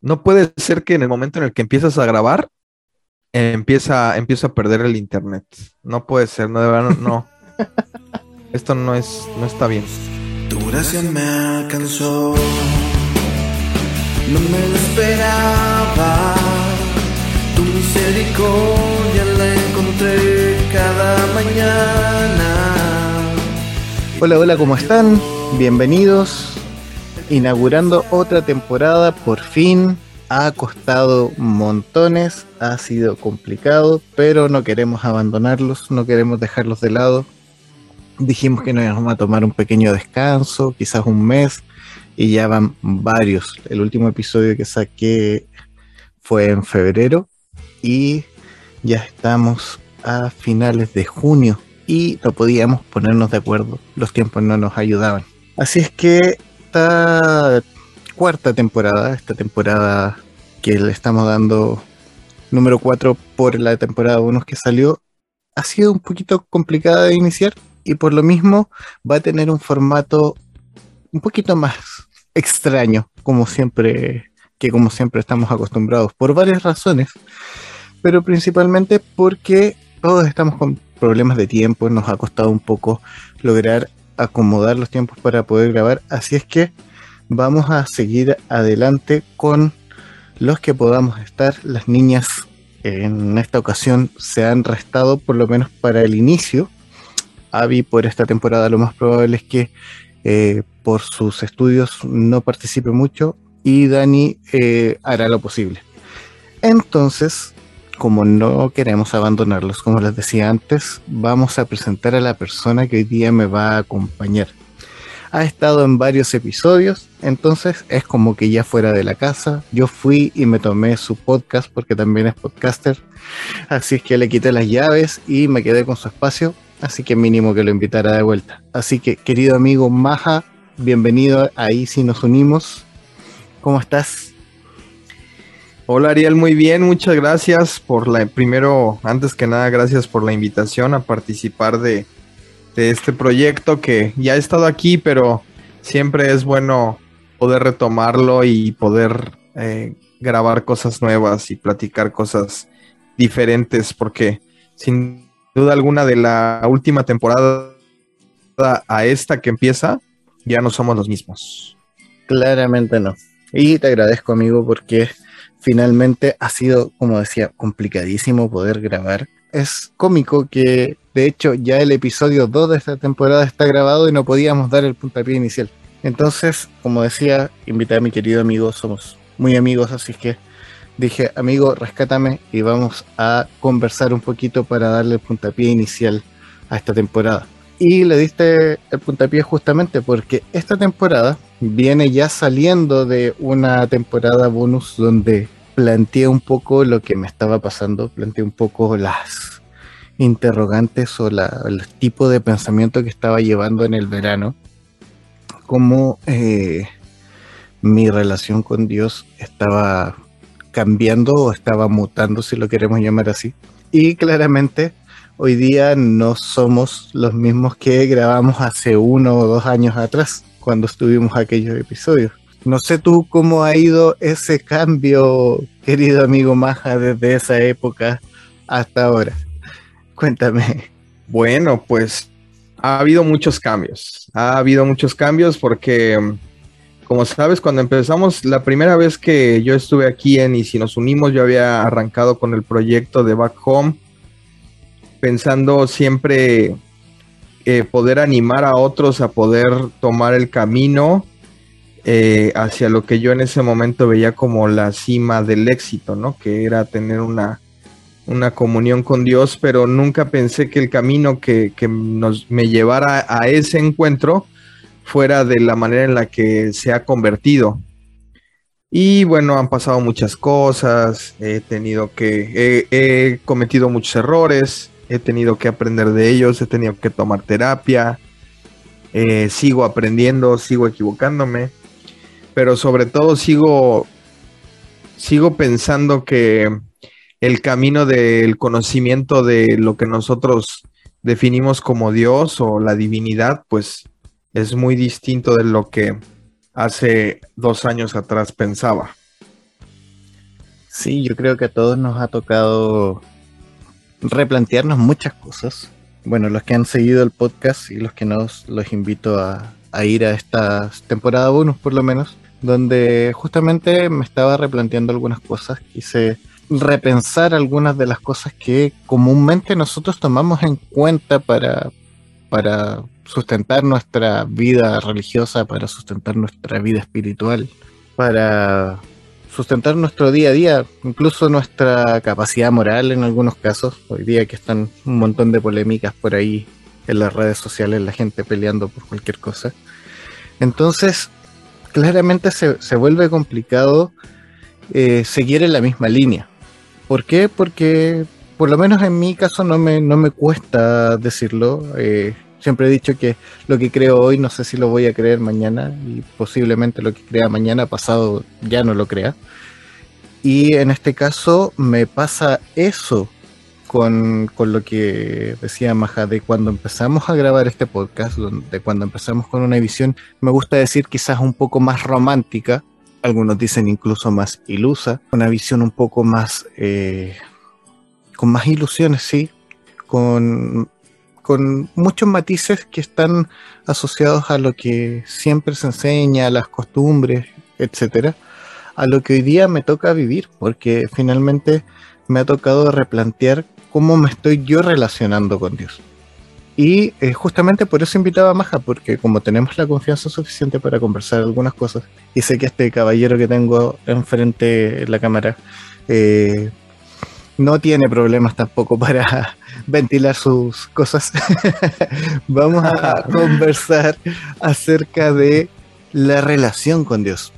No puede ser que en el momento en el que empiezas a grabar, empieza, empieza a perder el internet. No puede ser, no, de verdad, no. Esto no es, no está bien. Tu gracia me alcanzó, no me lo esperaba. Tu misericordia la encontré cada mañana. Hola, hola, ¿cómo están? Bienvenidos. Inaugurando otra temporada, por fin. Ha costado montones, ha sido complicado, pero no queremos abandonarlos, no queremos dejarlos de lado. Dijimos que nos íbamos a tomar un pequeño descanso, quizás un mes, y ya van varios. El último episodio que saqué fue en febrero y ya estamos a finales de junio y no podíamos ponernos de acuerdo. Los tiempos no nos ayudaban. Así es que esta cuarta temporada, esta temporada que le estamos dando número 4 por la temporada 1 que salió, ha sido un poquito complicada de iniciar y por lo mismo va a tener un formato un poquito más extraño, como siempre, que como siempre estamos acostumbrados, por varias razones, pero principalmente porque todos estamos con problemas de tiempo, nos ha costado un poco lograr acomodar los tiempos para poder grabar, así es que vamos a seguir adelante con los que podamos estar. Las niñas en esta ocasión se han restado por lo menos para el inicio. Avi por esta temporada lo más probable es que eh, por sus estudios no participe mucho y Dani eh, hará lo posible. Entonces, como no queremos abandonarlos, como les decía antes, vamos a presentar a la persona que hoy día me va a acompañar. Ha estado en varios episodios, entonces es como que ya fuera de la casa. Yo fui y me tomé su podcast porque también es podcaster. Así es que le quité las llaves y me quedé con su espacio. Así que mínimo que lo invitara de vuelta. Así que querido amigo Maja, bienvenido ahí si nos unimos. ¿Cómo estás? Hola Ariel, muy bien, muchas gracias por la, primero, antes que nada, gracias por la invitación a participar de, este proyecto que ya he estado aquí, pero siempre es bueno poder retomarlo y poder eh, grabar cosas nuevas y platicar cosas diferentes, porque sin duda alguna de la última temporada a esta que empieza, ya no somos los mismos. Claramente no. Y te agradezco, amigo, porque finalmente ha sido, como decía, complicadísimo poder grabar. Es cómico que, de hecho, ya el episodio 2 de esta temporada está grabado y no podíamos dar el puntapié inicial. Entonces, como decía, invité a mi querido amigo, somos muy amigos, así que dije, amigo, rescátame y vamos a conversar un poquito para darle el puntapié inicial a esta temporada. Y le diste el puntapié justamente porque esta temporada viene ya saliendo de una temporada bonus donde planteé un poco lo que me estaba pasando, planteé un poco las interrogantes o el tipo de pensamiento que estaba llevando en el verano, cómo eh, mi relación con Dios estaba cambiando o estaba mutando, si lo queremos llamar así. Y claramente hoy día no somos los mismos que grabamos hace uno o dos años atrás, cuando estuvimos aquellos episodios. No sé tú cómo ha ido ese cambio, querido amigo Maja, desde esa época hasta ahora. Cuéntame. Bueno, pues ha habido muchos cambios. Ha habido muchos cambios porque, como sabes, cuando empezamos, la primera vez que yo estuve aquí en Y si nos unimos, yo había arrancado con el proyecto de Back Home, pensando siempre eh, poder animar a otros a poder tomar el camino eh, hacia lo que yo en ese momento veía como la cima del éxito, ¿no? Que era tener una, una comunión con Dios, pero nunca pensé que el camino que, nos, me llevara a ese encuentro fuera de la manera en la que se ha convertido. Y bueno, han pasado muchas cosas, he tenido que, he cometido muchos errores, he tenido que aprender de ellos, he tenido que tomar terapia, eh, sigo aprendiendo, sigo equivocándome, pero sobre todo sigo, sigo pensando que el camino del conocimiento de lo que nosotros definimos como Dios o la divinidad, pues es muy distinto de lo que hace dos años atrás pensaba. Sí, yo creo que a todos nos ha tocado replantearnos muchas cosas. Bueno, los que han seguido el podcast y los que no, los invito a, ir a esta temporada bonus por lo menos, donde justamente me estaba replanteando algunas cosas, quise repensar algunas de las cosas que comúnmente nosotros tomamos en cuenta para sustentar nuestra vida religiosa, para sustentar nuestra vida espiritual, para sustentar nuestro día a día, incluso nuestra capacidad moral en algunos casos. Hoy día que están un montón de polémicas por ahí en las redes sociales, la gente peleando por cualquier cosa. Entonces, claramente se, se vuelve complicado eh, seguir en la misma línea. ¿Por qué? Porque por lo menos en mi caso no me, no me cuesta decirlo. Eh, siempre he dicho que lo que creo hoy no sé si lo voy a creer mañana y posiblemente lo que crea mañana pasado ya no lo crea. Y en este caso me pasa eso con, lo que decía Maja, de cuando empezamos a grabar este podcast, de cuando empezamos con una visión, me gusta decir quizás un poco más romántica, algunos dicen incluso más ilusa, una visión un poco más, eh, con más ilusiones, sí, con, con muchos matices que están asociados a lo que siempre se enseña, a las costumbres, etcétera, a lo que hoy día me toca vivir, porque finalmente me ha tocado replantear cómo me estoy yo relacionando con Dios. Y eh, justamente por eso invitaba a Maja, porque como tenemos la confianza suficiente para conversar algunas cosas, y sé que este caballero que tengo enfrente en la cámara eh, no tiene problemas tampoco para ventilar sus cosas, vamos a conversar acerca de la relación con Dios,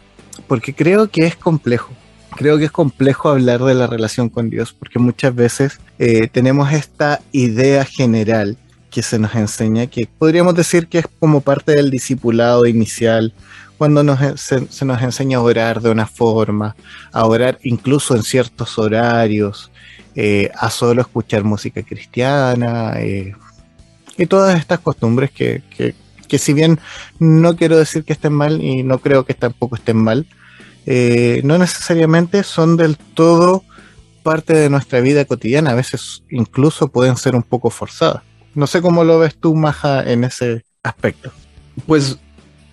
porque creo que es complejo. Creo que es complejo hablar de la relación con Dios porque muchas veces eh, tenemos esta idea general que se nos enseña, que podríamos decir que es como parte del discipulado inicial, cuando nos, se, nos enseña a orar de una forma, a orar incluso en ciertos horarios, eh, a solo escuchar música cristiana, eh, y todas estas costumbres que, que, que si bien no quiero decir que estén mal y no creo que tampoco estén mal, eh, no necesariamente son del todo parte de nuestra vida cotidiana, a veces incluso pueden ser un poco forzadas. No sé cómo lo ves tú, Maja, en ese aspecto. Pues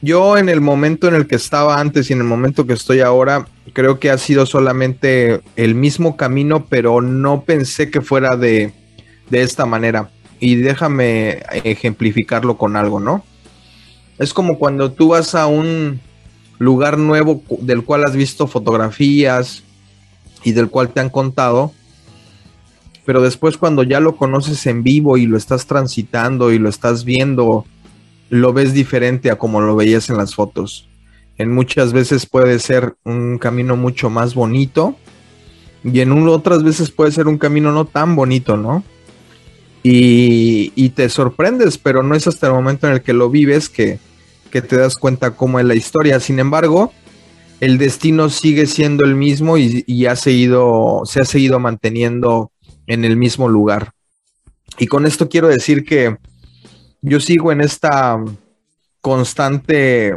yo en el momento en el que estaba antes y en el momento que estoy ahora, creo que ha sido solamente el mismo camino, pero no pensé que fuera de, de esta manera. Y déjame ejemplificarlo con algo, ¿no? Es como cuando tú vas a un lugar nuevo del cual has visto fotografías y del cual te han contado, pero después cuando ya lo conoces en vivo y lo estás transitando y lo estás viendo, lo ves diferente a como lo veías en las fotos. En muchas veces puede ser un camino mucho más bonito y en otras veces puede ser un camino no tan bonito, ¿no? Y, y te sorprendes, pero no es hasta el momento en el que lo vives que, que te das cuenta cómo es la historia. Sin embargo, el destino sigue siendo el mismo y, ha seguido, se ha seguido manteniendo en el mismo lugar. Y con esto quiero decir que yo sigo en esta constante,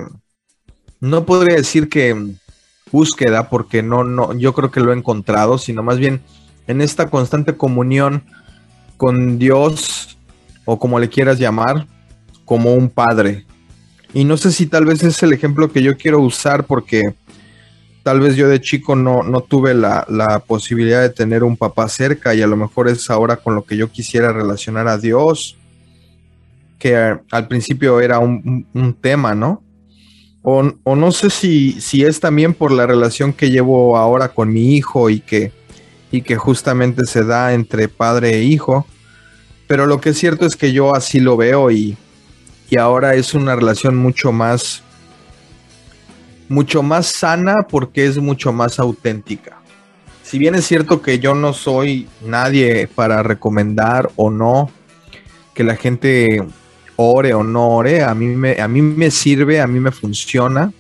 no podría decir que búsqueda, porque no, no, yo creo que lo he encontrado, sino más bien en esta constante comunión con Dios, o como le quieras llamar, como un padre, y no sé si tal vez es el ejemplo que yo quiero usar porque tal vez yo de chico no, no tuve la, posibilidad de tener un papá cerca y a lo mejor es ahora con lo que yo quisiera relacionar a Dios, que al principio era un, tema, ¿no? O, no sé si, si es también por la relación que llevo ahora con mi hijo y que, y que justamente se da entre padre e hijo, pero lo que es cierto es que yo así lo veo y y ahora es una relación mucho más mucho más sana porque es mucho más auténtica. Si bien es cierto que yo no soy nadie para recomendar o no que la gente ore o no ore, a mí me, a mí me sirve, a mí me funciona.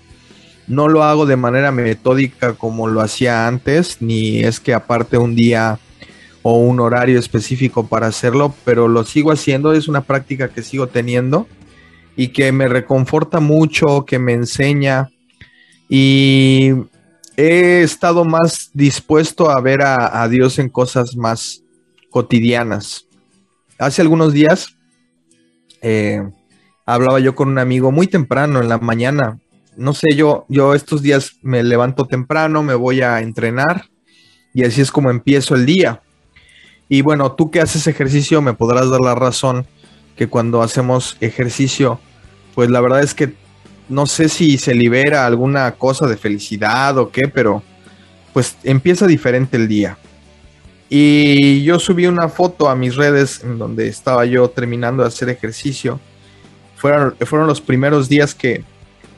No lo hago de manera metódica como lo hacía antes, ni es que aparte un día o un horario específico para hacerlo, pero lo sigo haciendo, es una práctica que sigo teniendo y que me reconforta mucho, que me enseña. Y, he estado más dispuesto a ver a, a Dios en cosas más cotidianas. Hace algunos días eh, hablaba yo con un amigo muy temprano en la mañana. No sé, yo, yo estos días me levanto temprano, me voy a entrenar y así es como empiezo el día. Y bueno, tú que haces ejercicio me podrás dar la razón que cuando hacemos ejercicio, pues la verdad es que no sé si se libera alguna cosa de felicidad o qué, pero pues empieza diferente el día. Y yo subí una foto a mis redes en donde estaba yo terminando de hacer ejercicio. Fueron, fueron los primeros días que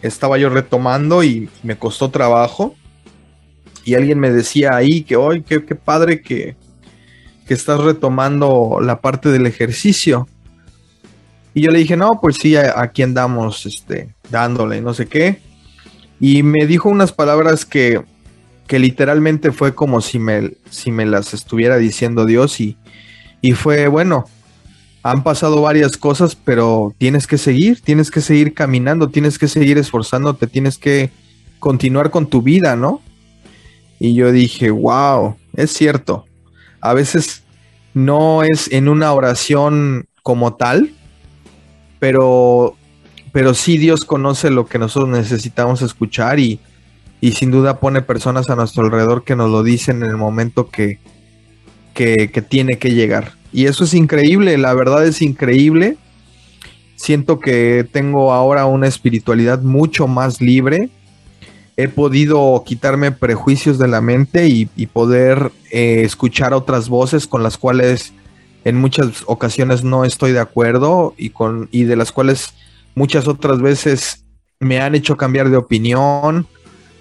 estaba yo retomando y me costó trabajo. Y alguien me decía ahí que hoy, qué, padre que, que estás retomando la parte del ejercicio. Y yo le dije, no, pues sí, aquí andamos este, dándole, no sé qué. Y me dijo unas palabras que que literalmente fue como si me, si me las estuviera diciendo Dios y, y fue bueno. Han pasado varias cosas, pero tienes que seguir, tienes que seguir caminando, tienes que seguir esforzándote, tienes que continuar con tu vida, ¿no? Y yo dije, wow, es cierto. A veces no es en una oración como tal, pero, pero sí Dios conoce lo que nosotros necesitamos escuchar y, y sin duda pone personas a nuestro alrededor que nos lo dicen en el momento que, que, tiene que llegar. Y eso es increíble, la verdad es increíble. Siento que tengo ahora una espiritualidad mucho más libre. He podido quitarme prejuicios de la mente y, poder eh, escuchar otras voces con las cuales en muchas ocasiones no estoy de acuerdo y, con, y de las cuales muchas otras veces me han hecho cambiar de opinión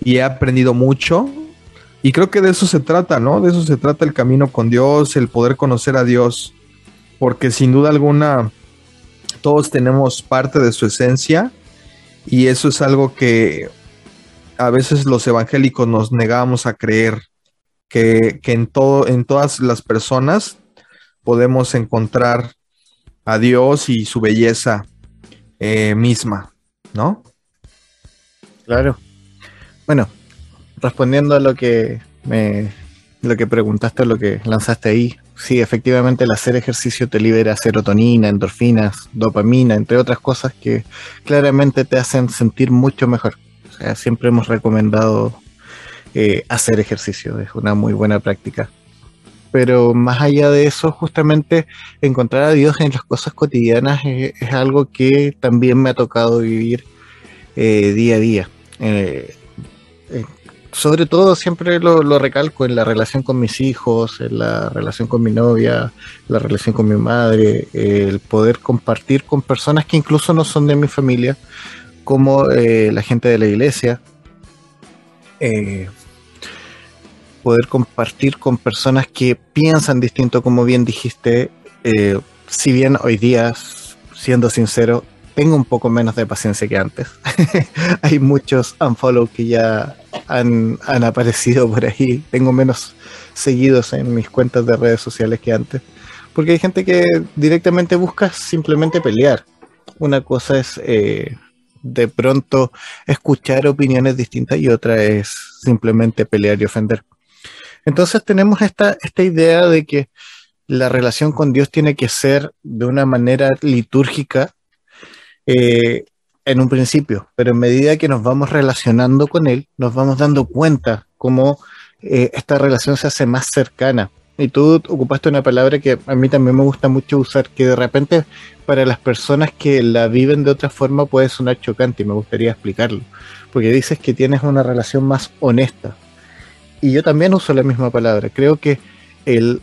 y he aprendido mucho. Y creo que de eso se trata, ¿no? De eso se trata el camino con Dios, el poder conocer a Dios. Porque sin duda alguna todos tenemos parte de su esencia y eso es algo que a veces los evangélicos nos negamos a creer. Que, en, todo, en todas las personas podemos encontrar a Dios y su belleza eh, misma, ¿no? Claro. Bueno, respondiendo a lo que me lo que preguntaste, lo que lanzaste ahí, sí, efectivamente el hacer ejercicio te libera serotonina, endorfinas, dopamina, entre otras cosas que claramente te hacen sentir mucho mejor. O sea, siempre hemos recomendado eh, hacer ejercicio, es una muy buena práctica. Pero más allá de eso, justamente encontrar a Dios en las cosas cotidianas es, algo que también me ha tocado vivir eh, día a día. Eh, sobre todo siempre lo, recalco en la relación con mis hijos, en la relación con mi novia, la relación con mi madre, el poder compartir con personas que incluso no son de mi familia, como eh, la gente de la iglesia, eh, poder compartir con personas que piensan distinto, como bien dijiste, si bien hoy día, siendo sincero, tengo un poco menos de paciencia que antes. Hay muchos unfollow que ya han, aparecido por ahí. Tengo menos seguidos en mis cuentas de redes sociales que antes. Porque hay gente que directamente busca simplemente pelear. Una cosa es eh, de pronto escuchar opiniones distintas y otra es simplemente pelear y ofender. Entonces tenemos esta, esta idea de que la relación con Dios tiene que ser de una manera litúrgica eh, en un principio, pero en medida que nos vamos relacionando con él, nos vamos dando cuenta cómo eh, esta relación se hace más cercana. Y tú ocupaste una palabra que a mí también me gusta mucho usar, que de repente para las personas que la viven de otra forma puede sonar chocante y me gustaría explicarlo. Porque dices que tienes una relación más honesta. Y yo también uso la misma palabra. Creo que el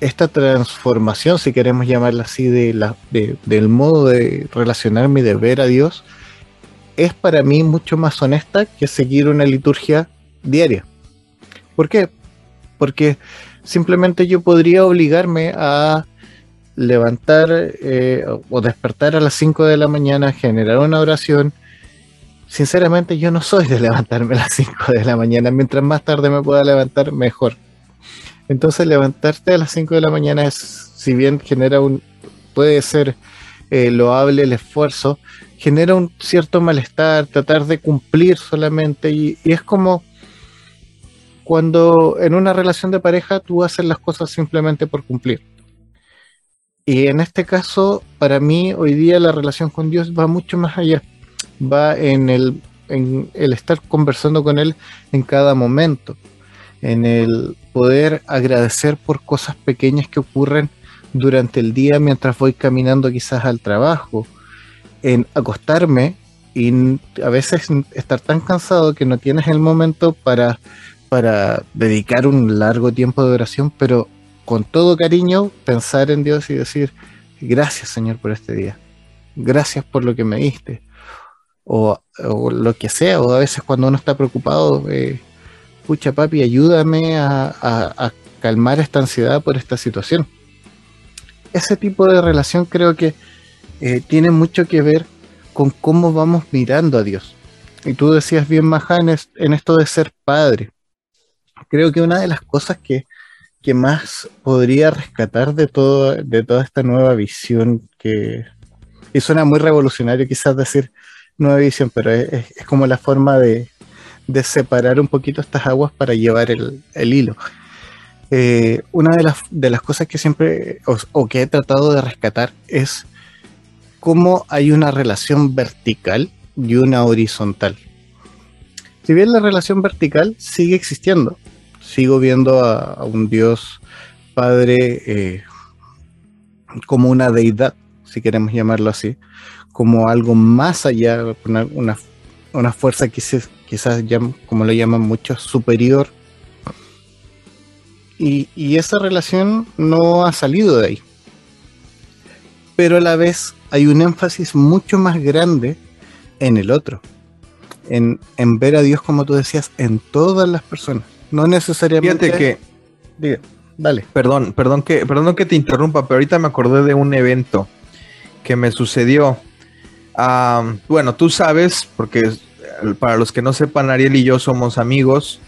esta transformación, si queremos llamarla así, de la, del modo de relacionarme y de ver a Dios, es para mí mucho más honesta que seguir una liturgia diaria. ¿Por qué? Porque simplemente yo podría obligarme a levantar eh, o despertar a las 5 de la mañana, generar una oración. Sinceramente yo no soy de levantarme a las 5 de la mañana. Mientras más tarde me pueda levantar, mejor. Entonces levantarte a las 5 de la mañana es, si bien genera un, puede ser eh, loable el esfuerzo, genera un cierto malestar, tratar de cumplir solamente y, es como cuando en una relación de pareja tú haces las cosas simplemente por cumplir. Y en este caso, para mí, hoy día la relación con Dios va mucho más allá. Va en el, en el estar conversando con Él en cada momento. En el poder agradecer por cosas pequeñas que ocurren durante el día mientras voy caminando quizás al trabajo. En acostarme y a veces estar tan cansado que no tienes el momento para, para dedicar un largo tiempo de oración, pero con todo cariño pensar en Dios y decir, gracias Señor por este día, gracias por lo que me diste, o, lo que sea, o a veces cuando uno está preocupado, eh, pucha papi, ayúdame a, calmar esta ansiedad por esta situación. Ese tipo de relación creo que eh, tiene mucho que ver con cómo vamos mirando a Dios. Y tú decías bien, Maja, en, esto de ser padre. Creo que una de las cosas que, más podría rescatar de, todo, de toda esta nueva visión que... Y suena muy revolucionario quizás decir nueva visión, pero es, como la forma de, separar un poquito estas aguas para llevar el, hilo. Eh, una de las, de las cosas que siempre o, que he tratado de rescatar es cómo hay una relación vertical y una horizontal. Si bien la relación vertical sigue existiendo, sigo viendo a, un Dios Padre eh, como una deidad, si queremos llamarlo así, como algo más allá, una, una, fuerza quizás, como lo llaman muchos, superior. Y, y esa relación no ha salido de ahí. Pero a la vez hay un énfasis mucho más grande en el otro, en, ver a Dios, como tú decías, en todas las personas, no necesariamente... Fíjate que... Diga, dale. Perdón, perdón que, perdón que te interrumpa, pero ahorita me acordé de un evento que me sucedió. bueno, tú sabes, porque para los que no sepan, Ariel y yo somos amigos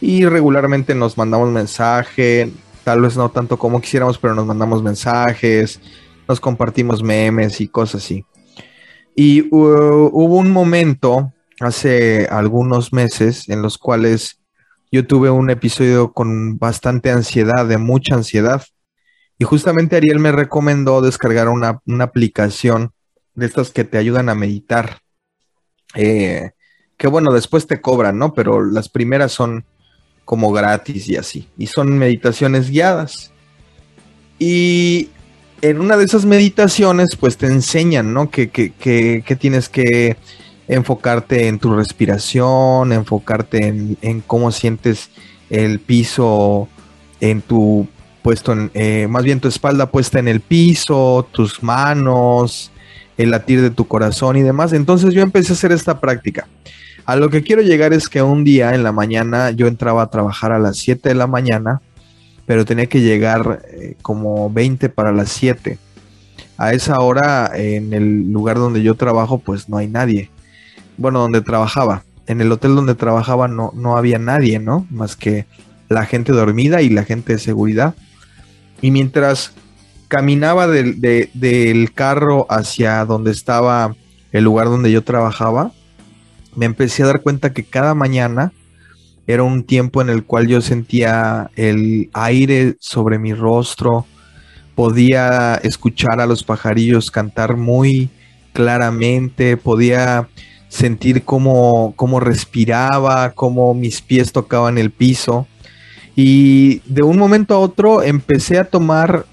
y regularmente nos mandamos mensaje, tal vez no tanto como quisiéramos, pero nos mandamos mensajes, nos compartimos memes y cosas así. Y uh, hubo un momento hace algunos meses en los cuales yo tuve un episodio con bastante ansiedad, de mucha ansiedad. Y justamente Ariel me recomendó descargar una, aplicación de estas que te ayudan a meditar. Eh, que bueno, después te cobran, ¿no? Pero las primeras son como gratis y así. Y son meditaciones guiadas. Y en una de esas meditaciones, pues te enseñan, ¿no? Que, tienes que enfocarte en tu respiración, enfocarte en, cómo sientes el piso en tu puesto en, eh, más bien tu espalda puesta en el piso, tus manos, el latir de tu corazón y demás. Entonces yo empecé a hacer esta práctica. A lo que quiero llegar es que un día en la mañana yo entraba a trabajar a las 7 de la mañana pero tenía que llegar eh, como 20 para las 7. A esa hora en el lugar donde yo trabajo pues no hay nadie. Bueno, donde trabajaba. En el hotel donde trabajaba no, no había nadie, ¿no? Más que la gente dormida y la gente de seguridad. Y mientras caminaba del, del carro hacia donde estaba el lugar donde yo trabajaba, me empecé a dar cuenta que cada mañana era un tiempo en el cual yo sentía el aire sobre mi rostro, podía escuchar a los pajarillos cantar muy claramente, podía sentir cómo, cómo respiraba, cómo mis pies tocaban el piso. Y de un momento a otro empecé a tomar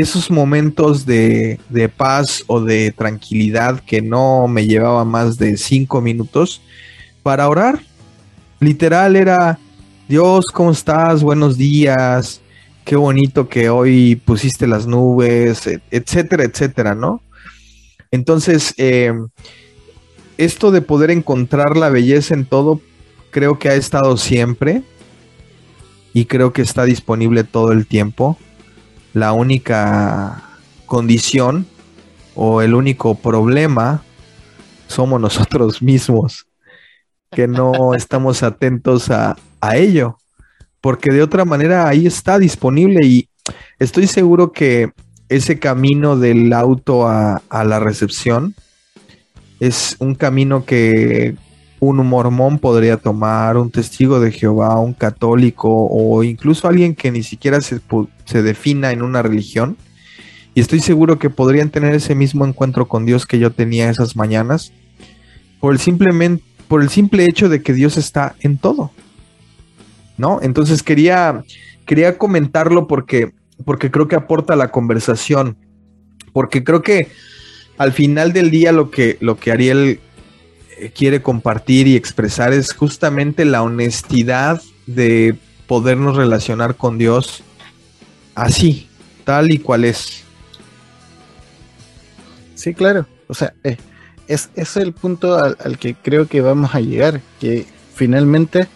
esos momentos de, paz o de tranquilidad que no me llevaba más de cinco minutos para orar literal era, Dios, ¿cómo estás? Buenos días, qué bonito que hoy pusiste las nubes, etcétera, etcétera, ¿no? Entonces, eh, esto de poder encontrar la belleza en todo, creo que ha estado siempre y creo que está disponible todo el tiempo. La única condición o el único problema somos nosotros mismos que no estamos atentos a, ello, porque de otra manera ahí está disponible y estoy seguro que ese camino del auto a, la recepción es un camino que un mormón podría tomar, un testigo de Jehová, un católico o incluso alguien que ni siquiera se, se defina en una religión. Y estoy seguro que podrían tener ese mismo encuentro con Dios que yo tenía esas mañanas por el, simplemente, por el simple hecho de que Dios está en todo. ¿No? Entonces quería, quería comentarlo porque, porque creo que aporta la conversación. Porque creo que al final del día lo que, lo que Ariel quiere compartir y expresar es justamente la honestidad de podernos relacionar con Dios así, tal y cual es. Sí, claro. O sea, eh, es, es el punto al, que creo que vamos a llegar, que finalmente,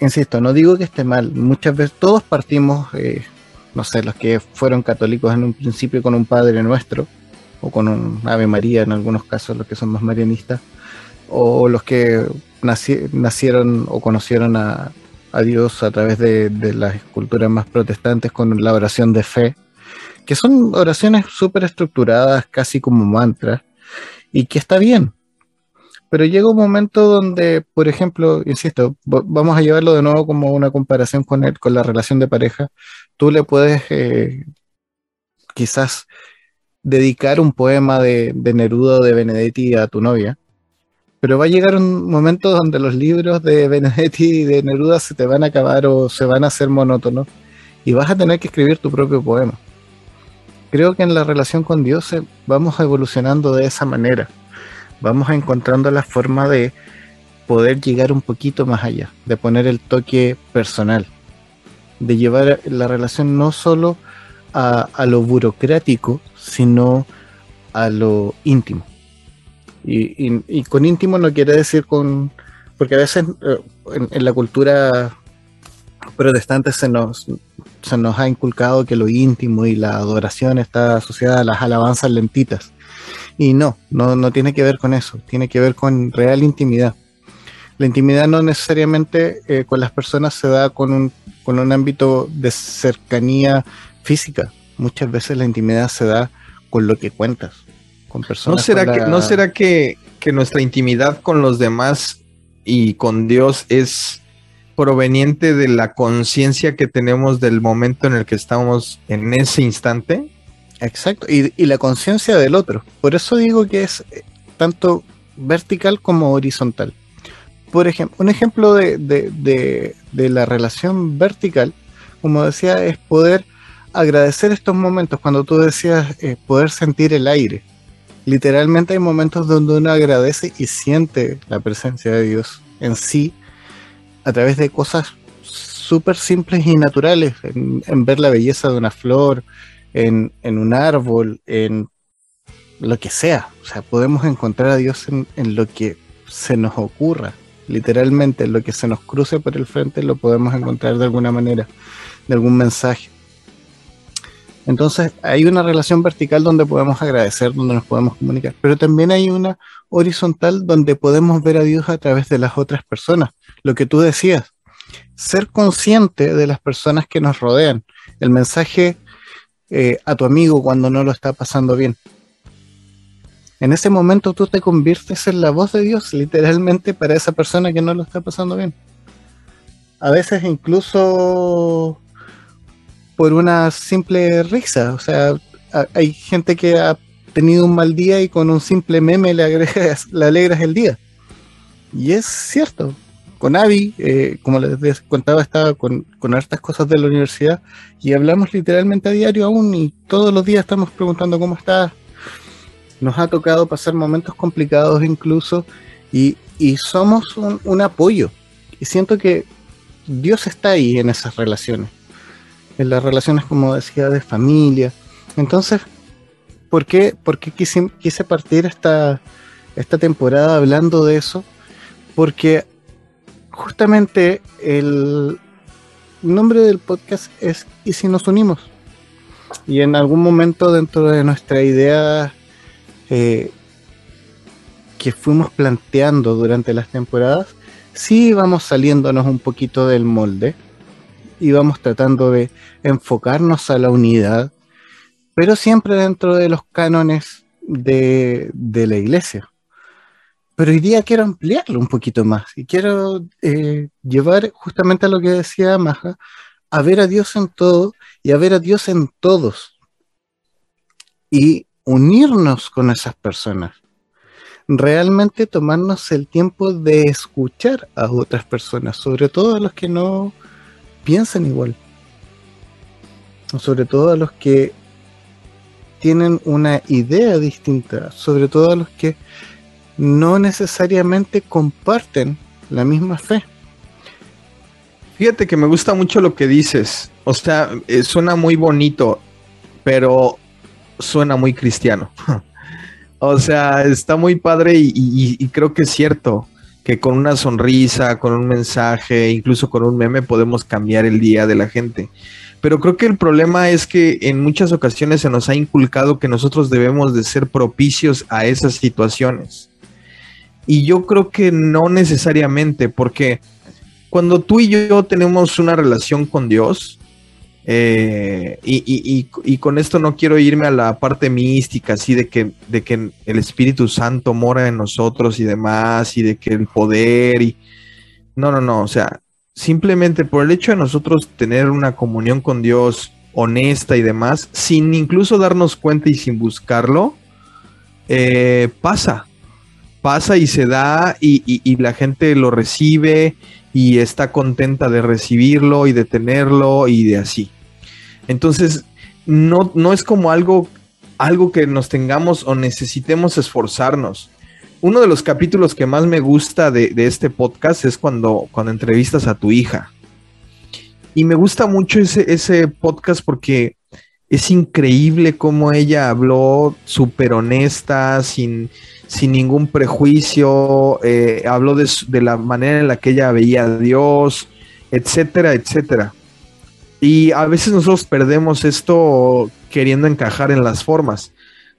insisto, no digo que esté mal, muchas veces todos partimos, eh, no sé, los que fueron católicos en un principio con un Padre Nuestro, o con un Ave María en algunos casos, los que son más marianistas, o los que nacieron o conocieron a, Dios a través de, las culturas más protestantes con la oración de fe, que son oraciones súper estructuradas, casi como mantras, y que está bien. Pero llega un momento donde, por ejemplo, insisto, vamos a llevarlo de nuevo como una comparación con, él, con la relación de pareja. Tú le puedes eh, quizás dedicar un poema de, Neruda o de Benedetti a tu novia, pero va a llegar un momento donde los libros de Benedetti y de Neruda se te van a acabar o se van a hacer monótonos y vas a tener que escribir tu propio poema creo que en la relación con Dios eh, vamos evolucionando de esa manera. Vamos encontrando la forma de poder llegar un poquito más allá, de poner el toque personal, de llevar la relación no solo a, lo burocrático, sino a lo íntimo. Y, con íntimo no quiere decir con... Porque a veces eh, en la cultura protestante se nos, se nos ha inculcado que lo íntimo y la adoración está asociada a las alabanzas lentitas. Y no, no, no tiene que ver con eso, tiene que ver con real intimidad. La intimidad no necesariamente eh, con las personas se da con un, con un ámbito de cercanía física. Muchas veces la intimidad se da con lo que cuentas, con personas. ¿No será, que, ¿no será que, que nuestra intimidad con los demás y con Dios es proveniente de la conciencia que tenemos del momento en el que estamos en ese instante. Exacto, y, la conciencia del otro. Por eso digo que es eh, tanto vertical como horizontal. Por ejemplo, un ejemplo de, la relación vertical, como decía, es poder agradecer estos momentos. Cuando tú decías eh, poder sentir el aire, literalmente hay momentos donde uno agradece y siente la presencia de Dios en sí a través de cosas súper simples y naturales, en, ver la belleza de una flor, en, un árbol, en lo que sea. O sea, podemos encontrar a Dios en, lo que se nos ocurra. Literalmente, en lo que se nos cruce por el frente lo podemos encontrar de alguna manera, de algún mensaje. Entonces hay una relación vertical donde podemos agradecer, donde nos podemos comunicar, pero también hay una horizontal donde podemos ver a Dios a través de las otras personas. Lo que tú decías, ser consciente de las personas que nos rodean, el mensaje eh, a tu amigo cuando no lo está pasando bien. En ese momento tú te conviertes en la voz de Dios literalmente para esa persona que no lo está pasando bien. A veces incluso por una simple risa. O sea, hay gente que ha tenido un mal día y con un simple meme le, agregas, le alegras el día. Y es cierto. Con Avi, eh, como les contaba, estaba con, con hartas cosas de la universidad y hablamos literalmente a diario aún y todos los días estamos preguntando cómo está. Nos ha tocado pasar momentos complicados incluso y, y somos un, un apoyo. Y siento que Dios está ahí en esas relaciones en las relaciones, como decía, de familia. Entonces, ¿por qué, por qué quise, partir esta, esta temporada hablando de eso? Porque justamente el nombre del podcast es ¿Y si nos unimos? Y en algún momento dentro de nuestra idea eh, que fuimos planteando durante las temporadas, sí íbamos saliéndonos un poquito del molde y vamos tratando de enfocarnos a la unidad, pero siempre dentro de los cánones de, la iglesia. pero hoy día quiero ampliarlo un poquito más y quiero eh, llevar justamente a lo que decía Maja, a ver a Dios en todo y a ver a Dios en todos y unirnos con esas personas. Realmente tomarnos el tiempo de escuchar a otras personas, sobre todo a los que no piensan igual, sobre todo a los que tienen una idea distinta, sobre todo a los que no necesariamente comparten la misma fe. Fíjate que me gusta mucho lo que dices. O sea, eh, suena muy bonito, pero suena muy cristiano. o sea, está muy padre y, creo que es cierto que con una sonrisa, con un mensaje, incluso con un meme podemos cambiar el día de la gente. Pero creo que el problema es que en muchas ocasiones se nos ha inculcado que nosotros debemos de ser propicios a esas situaciones. Y yo creo que no necesariamente, porque cuando tú y yo tenemos una relación con Dios, eh, y, con esto no quiero irme a la parte mística, así de que, de que el Espíritu Santo mora en nosotros y demás, y de que el poder y... No, no, no, o sea, simplemente por el hecho de nosotros tener una comunión con Dios honesta y demás, sin incluso darnos cuenta y sin buscarlo, eh, pasa, pasa y se da y, la gente lo recibe y está contenta de recibirlo y de tenerlo y de así. Entonces, no, no es como algo, algo que nos tengamos o necesitemos esforzarnos. Uno de los capítulos que más me gusta de, este podcast es cuando, cuando entrevistas a tu hija. Y me gusta mucho ese, ese podcast porque es increíble cómo ella habló súper honesta, sin, sin ningún prejuicio, eh, habló de, la manera en la que ella veía a Dios, etcétera, etcétera. Y a veces nosotros perdemos esto queriendo encajar en las formas,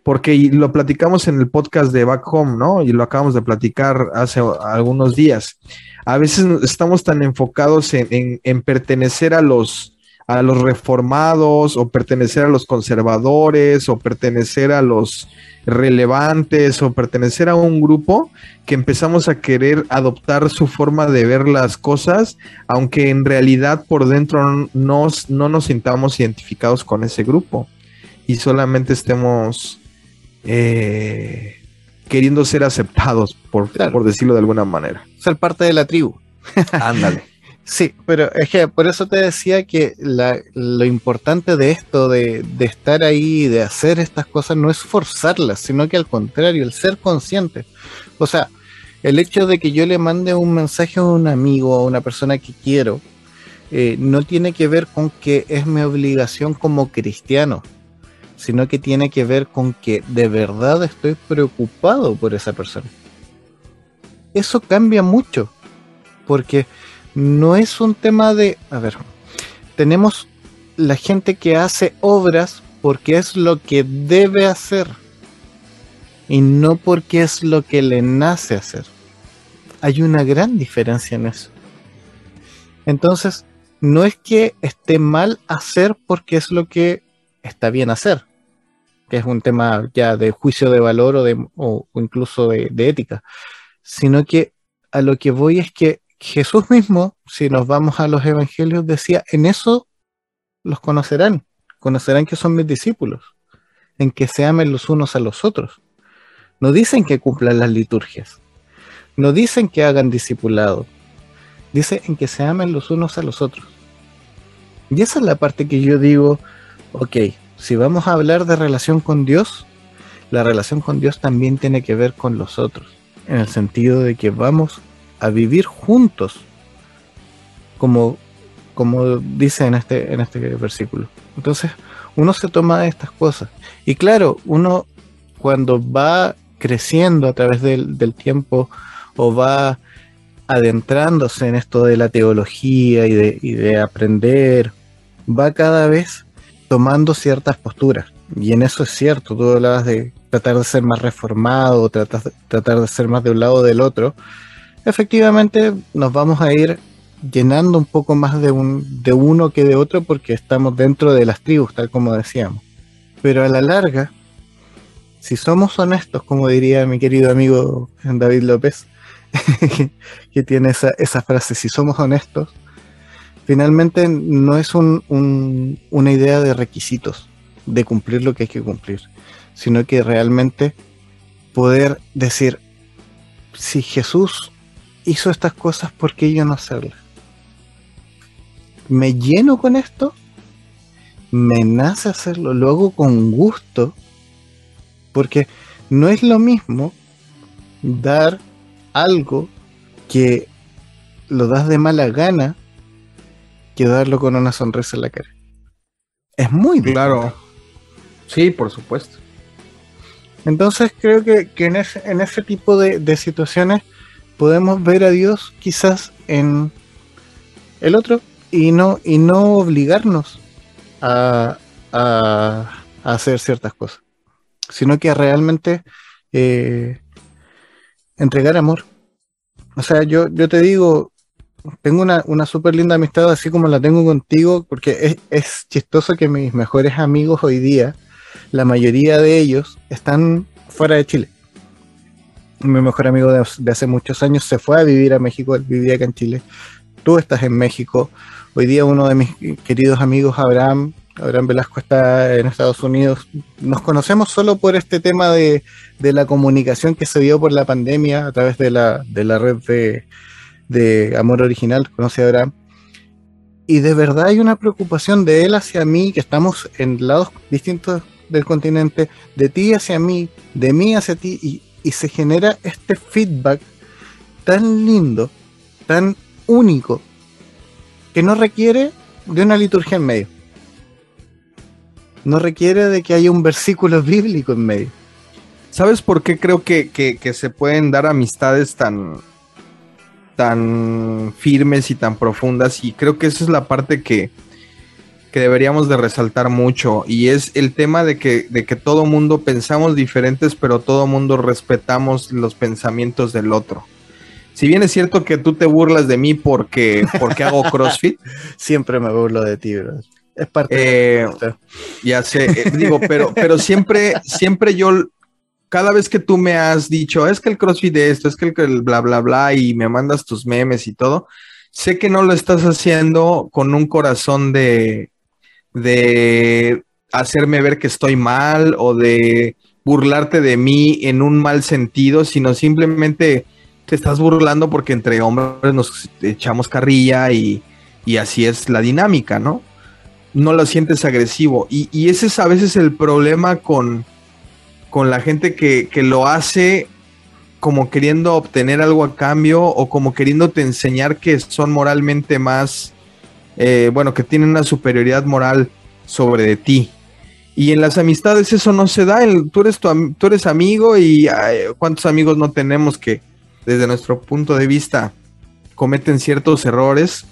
porque lo platicamos en el podcast de Back Home, ¿no? Y lo acabamos de platicar hace algunos días. A veces estamos tan enfocados en pertenecer a los, a los reformados o pertenecer a los conservadores o pertenecer a los relevantes o pertenecer a un grupo que empezamos a querer adoptar su forma de ver las cosas, aunque en realidad por dentro no nos sintamos identificados con ese grupo y solamente estemos eh, queriendo ser aceptados, por, por decirlo de alguna manera. Ser parte de la tribu. Ándale. Sí, pero es que por eso te decía que lo importante de esto, de, estar ahí, de hacer estas cosas, no es forzarlas, sino que al contrario, el ser consciente. O sea, el hecho de que yo le mande un mensaje a un amigo, a una persona que quiero, eh, no tiene que ver con que es mi obligación como cristiano, sino que tiene que ver con que de verdad estoy preocupado por esa persona. Eso cambia mucho, porque no es un tema de, a ver, tenemos la gente que hace obras porque es lo que debe hacer y no porque es lo que le nace hacer. Hay una gran diferencia en eso. Entonces, no es que esté mal hacer porque es lo que está bien hacer, que es un tema ya de juicio de valor o, o, incluso de ética, sino que a lo que voy es que Jesús mismo, si nos vamos a los evangelios, decía, en eso los conocerán, conocerán que son mis discípulos, en que se amen los unos a los otros. No dicen que cumplan las liturgias, no dicen que hagan discipulado, dice en que se amen los unos a los otros. Y esa es la parte que yo digo, ok, si vamos a hablar de relación con Dios, la relación con Dios también tiene que ver con los otros, en el sentido de que vamos a vivir juntos, como, como dice en este, en este versículo. Entonces, uno se toma estas cosas. Y claro, uno cuando va creciendo a través del, tiempo o va adentrándose en esto de la teología y de, y de aprender, va cada vez tomando ciertas posturas. Y en eso es cierto, tú hablabas de tratar de ser más reformado, tratar, tratar de ser más de un lado o del otro, efectivamente nos vamos a ir llenando un poco más de, un, de uno que de otro porque estamos dentro de las tribus, tal como decíamos. Pero a la larga, si somos honestos, como diría mi querido amigo David López, que tiene esa, esa frase, si somos honestos, finalmente no es una idea de requisitos, de cumplir lo que hay que cumplir, sino que realmente poder decir, si Jesús hizo estas cosas, ¿por qué yo no hacerlas? ¿Me lleno con esto? ¿Me nace hacerlo? ¿Lo hago con gusto? Porque no es lo mismo dar algo que lo das de mala gana que darlo con una sonrisa en la cara. Es muy claro. Sí, por supuesto. Entonces creo que, en, ese, tipo de, situaciones podemos ver a Dios quizás en el otro y no, y no obligarnos a, hacer ciertas cosas, sino que realmente eh, entregar amor. O sea, yo, yo te digo, tengo una, una súper linda amistad así como la tengo contigo, porque es, es, chistoso que mis mejores amigos hoy día, la mayoría de ellos están fuera de Chile. Mi mejor amigo de, hace muchos años se fue a vivir a México, él vivía acá en Chile. Tú estás en México. Hoy día uno de mis queridos amigos, Abraham, Abraham Velasco está en Estados Unidos. Nos conocemos solo por este tema de, de la comunicación que se dio por la pandemia a través de la, de la red de, de Amor Original, conoce Abraham. Y de verdad hay una preocupación de él hacia mí, que estamos en lados distintos del continente, de ti hacia mí, de mí hacia ti, y, y se genera este feedback tan lindo, tan único, que no requiere de una liturgia en medio. No requiere de que haya un versículo bíblico en medio. ¿Sabes por qué creo que, que se pueden dar amistades tan, tan firmes y tan profundas y creo que esa es la parte que, que deberíamos de resaltar mucho y es el tema de que, de que todo mundo pensamos diferentes pero todo mundo respetamos los pensamientos del otro. Si bien es cierto que tú te burlas de mí porque, porque hago CrossFit. Siempre me burlo de ti, bro. Es parte de eh, Ya sé, eh, digo, pero, pero siempre, siempre yo cada vez que tú me has dicho, es que el CrossFit de esto, es que el, bla, bla, bla, y me mandas tus memes y todo, sé que no lo estás haciendo con un corazón de, de hacerme ver que estoy mal o de burlarte de mí en un mal sentido, sino simplemente te estás burlando porque entre hombres nos echamos carrilla y, y así es la dinámica, ¿no? No lo sientes agresivo. Y, y ese es a veces el problema con, con la gente que, lo hace como queriendo obtener algo a cambio o como queriéndote enseñar que son moralmente más, eh, bueno, que tienen una superioridad moral sobre ti. Y en las amistades eso no se da, tú, eres tú eres amigo y cuántos amigos no tenemos que desde nuestro punto de vista cometen ciertos errores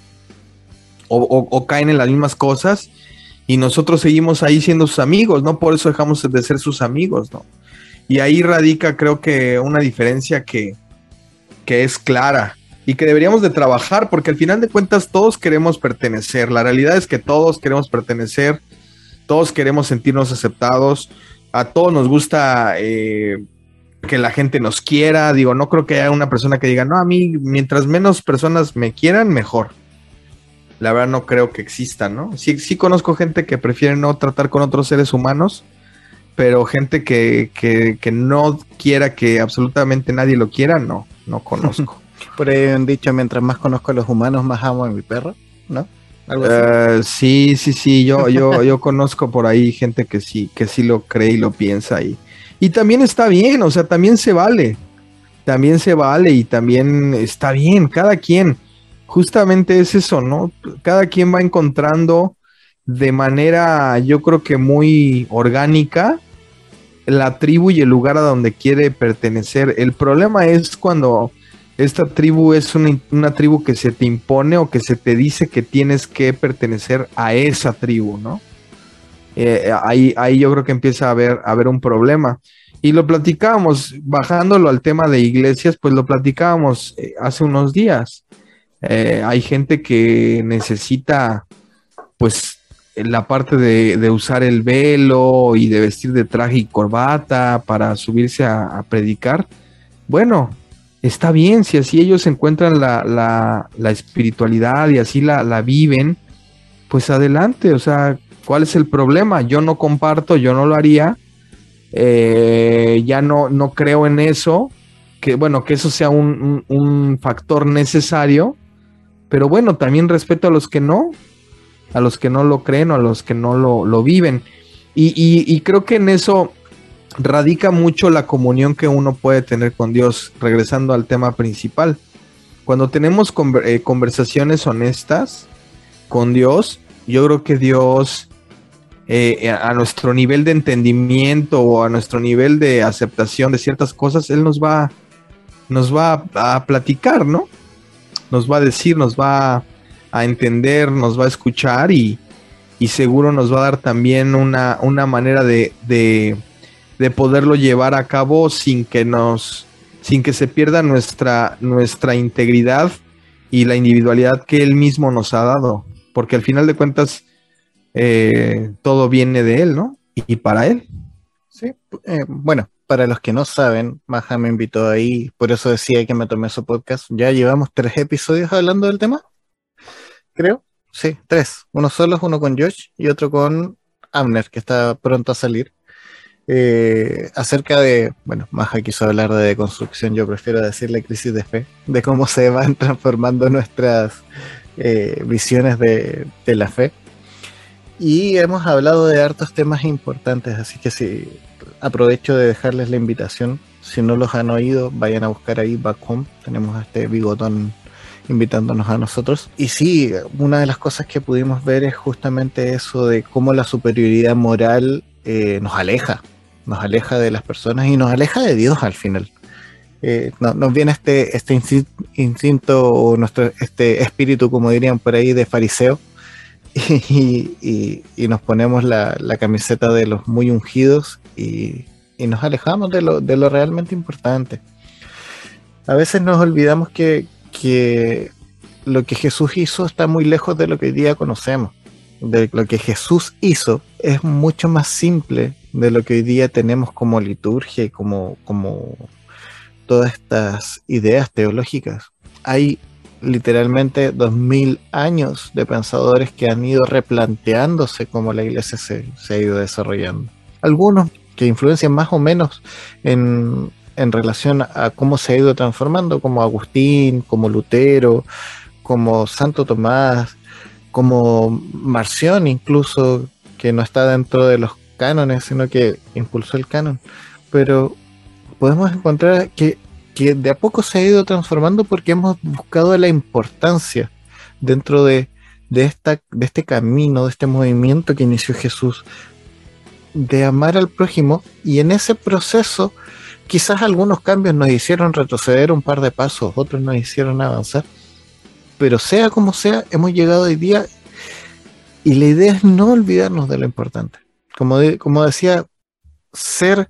o caen en las mismas cosas y nosotros seguimos ahí siendo sus amigos, ¿no? Por eso dejamos de ser sus amigos, ¿no? Y ahí radica creo que una diferencia que, que es clara y que deberíamos de trabajar porque al final de cuentas todos queremos pertenecer. La realidad es que todos queremos pertenecer, todos queremos sentirnos aceptados, a todos nos gusta eh, que la gente nos quiera. Digo, no creo que haya una persona que diga, no, a mí mientras menos personas me quieran, mejor la verdad no creo que exista, ¿no? Sí, sí conozco gente que prefiere no tratar con otros seres humanos, pero gente que, que, no quiera que absolutamente nadie lo quiera, no, no conozco. Por ahí han dicho, mientras más conozco a los humanos, más amo a mi perro, ¿no? Eh, sí, sí, sí, yo, yo, yo conozco por ahí gente que sí, que sí lo cree y lo piensa y, y también está bien, o sea, también se vale, también se vale y también está bien, cada quien justamente es eso, ¿no? Cada quien va encontrando de manera, yo creo que muy orgánica, la tribu y el lugar a donde quiere pertenecer. El problema es cuando esta tribu es una, tribu que se te impone o que se te dice que tienes que pertenecer a esa tribu, ¿no? Eh, ahí, ahí yo creo que empieza a haber, a haber un problema. Y lo platicábamos, bajándolo al tema de iglesias, pues lo platicábamos eh, hace unos días. Eh, hay gente que necesita, pues, la parte de, usar el velo y de vestir de traje y corbata para subirse a, predicar, bueno, está bien, si así ellos encuentran la, espiritualidad y así la, la, viven, pues adelante, o sea, ¿cuál es el problema? Yo no comparto, yo no lo haría, eh, ya no, no creo en eso, que bueno, que eso sea un, un factor necesario, pero bueno, también respeto a los que no, a los que no lo creen o a los que no lo, viven. Y, creo que en eso radica mucho la comunión que uno puede tener con Dios, regresando al tema principal. Cuando tenemos eh, conversaciones honestas con Dios, yo creo que Dios, eh, a nuestro nivel de entendimiento o a nuestro nivel de aceptación de ciertas cosas, Él nos va, nos va a platicar, ¿no? Nos va a decir, nos va a entender, nos va a escuchar y, seguro nos va a dar también una, una manera de, poderlo llevar a cabo sin que nos sin que se pierda nuestra, nuestra integridad y la individualidad que él mismo nos ha dado. Porque al final de cuentas, eh, todo viene de él, ¿no? Y, para él. Sí, eh, bueno, para los que no saben, Maja me invitó ahí, por eso decía que me tomé su podcast. Ya llevamos tres episodios hablando del tema creo. Sí, tres. Uno solo, uno con Josh y otro con Amner, que está pronto a salir. Eh, acerca de, bueno, Maja quiso hablar de construcción, yo prefiero decirle crisis de fe, de cómo se van transformando nuestras eh, visiones de, de, la fe. Y hemos hablado de hartos temas importantes, así que sí, aprovecho de dejarles la invitación. Si no los han oído, vayan a buscar ahí Back Home. Tenemos a este bigotón invitándonos a nosotros. Y sí, una de las cosas que pudimos ver es justamente eso de cómo la superioridad moral eh, nos aleja, nos aleja de las personas y nos aleja de Dios al final. Eh, nos viene este, este instinto o nuestro este espíritu, como dirían por ahí, de fariseo, y, nos ponemos la, camiseta de los muy ungidos y, nos alejamos de lo, de lo realmente importante. A veces nos olvidamos que, que lo que Jesús hizo está muy lejos de lo que hoy día conocemos. De lo que Jesús hizo es mucho más simple de lo que hoy día tenemos como liturgia y como, como todas estas ideas teológicas. Hay literalmente dos mil años de pensadores que han ido replanteándose cómo la iglesia se, se ha ido desarrollando. Algunos que influencian más o menos en, en relación a cómo se ha ido transformando, como Agustín, como Lutero, como Santo Tomás, como Marción incluso, que no está dentro de los cánones, sino que impulsó el canon. Pero podemos encontrar que, que de a poco se ha ido transformando porque hemos buscado la importancia dentro de, de, esta, de este camino, de este movimiento que inició Jesús, de amar al prójimo y en ese proceso Quizás algunos cambios nos hicieron retroceder un par de pasos, otros nos hicieron avanzar, pero sea como sea, hemos llegado hoy día y la idea es no olvidarnos de lo importante. Como, como decía, ser,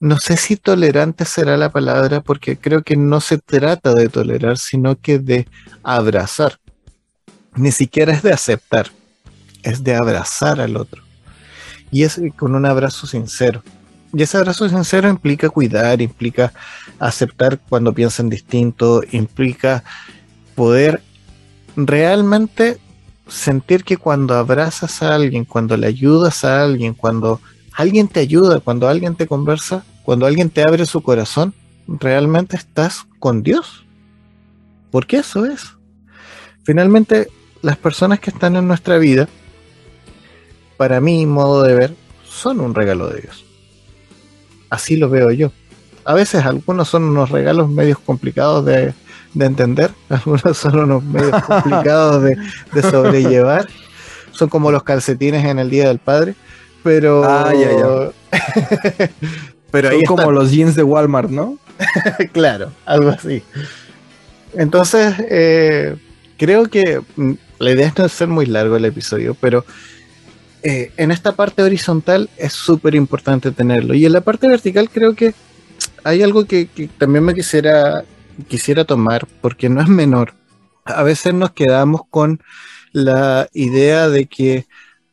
no sé si tolerante será la palabra, porque creo que no se trata de tolerar, sino que de abrazar. Ni siquiera es de aceptar, es de abrazar al otro. Y es con un abrazo sincero y ese abrazo sincero implica cuidar, implica aceptar cuando piensan distinto, implica poder realmente sentir que cuando abrazas a alguien, cuando le ayudas a alguien, cuando alguien te ayuda, cuando alguien te conversa, cuando alguien te abre su corazón, realmente estás con Dios. Porque eso es. Finalmente, las personas que están en nuestra vida, para mí, modo de ver, son un regalo de Dios. Así lo veo yo. A veces algunos son unos regalos medios complicados de, entender, algunos son unos medios complicados de, sobrellevar. Son como los calcetines en el Día del Padre, pero... Ah, pero ahí como los jeans de Walmart, ¿no? claro, algo así. Entonces, eh, creo que mm, la idea es no ser muy largo el episodio, pero eh, en esta parte horizontal es súper importante tenerlo. Y en la parte vertical creo que hay algo que, también me quisiera, quisiera tomar, porque no es menor. A veces nos quedamos con la idea de que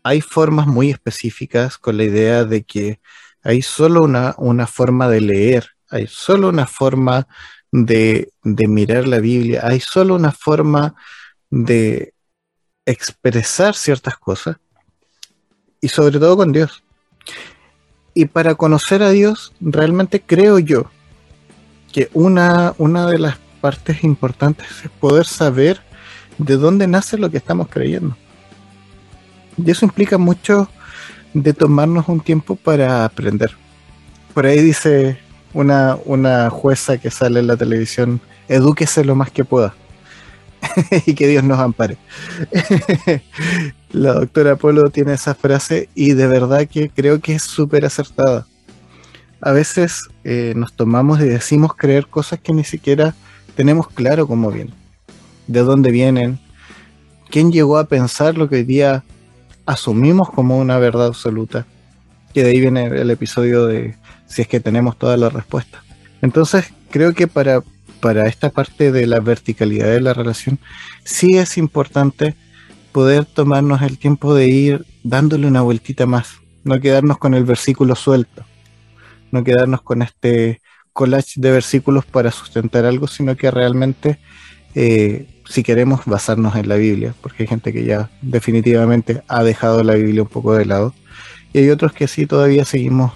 hay formas muy específicas, con la idea de que hay solo una, una forma de leer, hay solo una forma de, de mirar la Biblia, hay solo una forma de expresar ciertas cosas y sobre todo con Dios. Y para conocer a Dios, realmente creo yo que una, una de las partes importantes es poder saber de dónde nace lo que estamos creyendo. Y eso implica mucho de tomarnos un tiempo para aprender. Por ahí dice una, una jueza que sale en la televisión, edúquese lo más que pueda. y que Dios nos ampare. la doctora Polo tiene esa frase y de verdad que creo que es súper acertada. A veces eh, nos tomamos y decimos creer cosas que ni siquiera tenemos claro cómo vienen, de dónde vienen, quién llegó a pensar lo que hoy día asumimos como una verdad absoluta. Que de ahí viene el episodio de si es que tenemos toda la respuesta. Entonces, creo que para, para esta parte de la verticalidad de la relación, sí es importante poder tomarnos el tiempo de ir dándole una vueltita más, no quedarnos con el versículo suelto, no quedarnos con este collage de versículos para sustentar algo, sino que realmente eh, si queremos basarnos en la Biblia, porque hay gente que ya definitivamente ha dejado la Biblia un poco de lado, y hay otros que sí todavía seguimos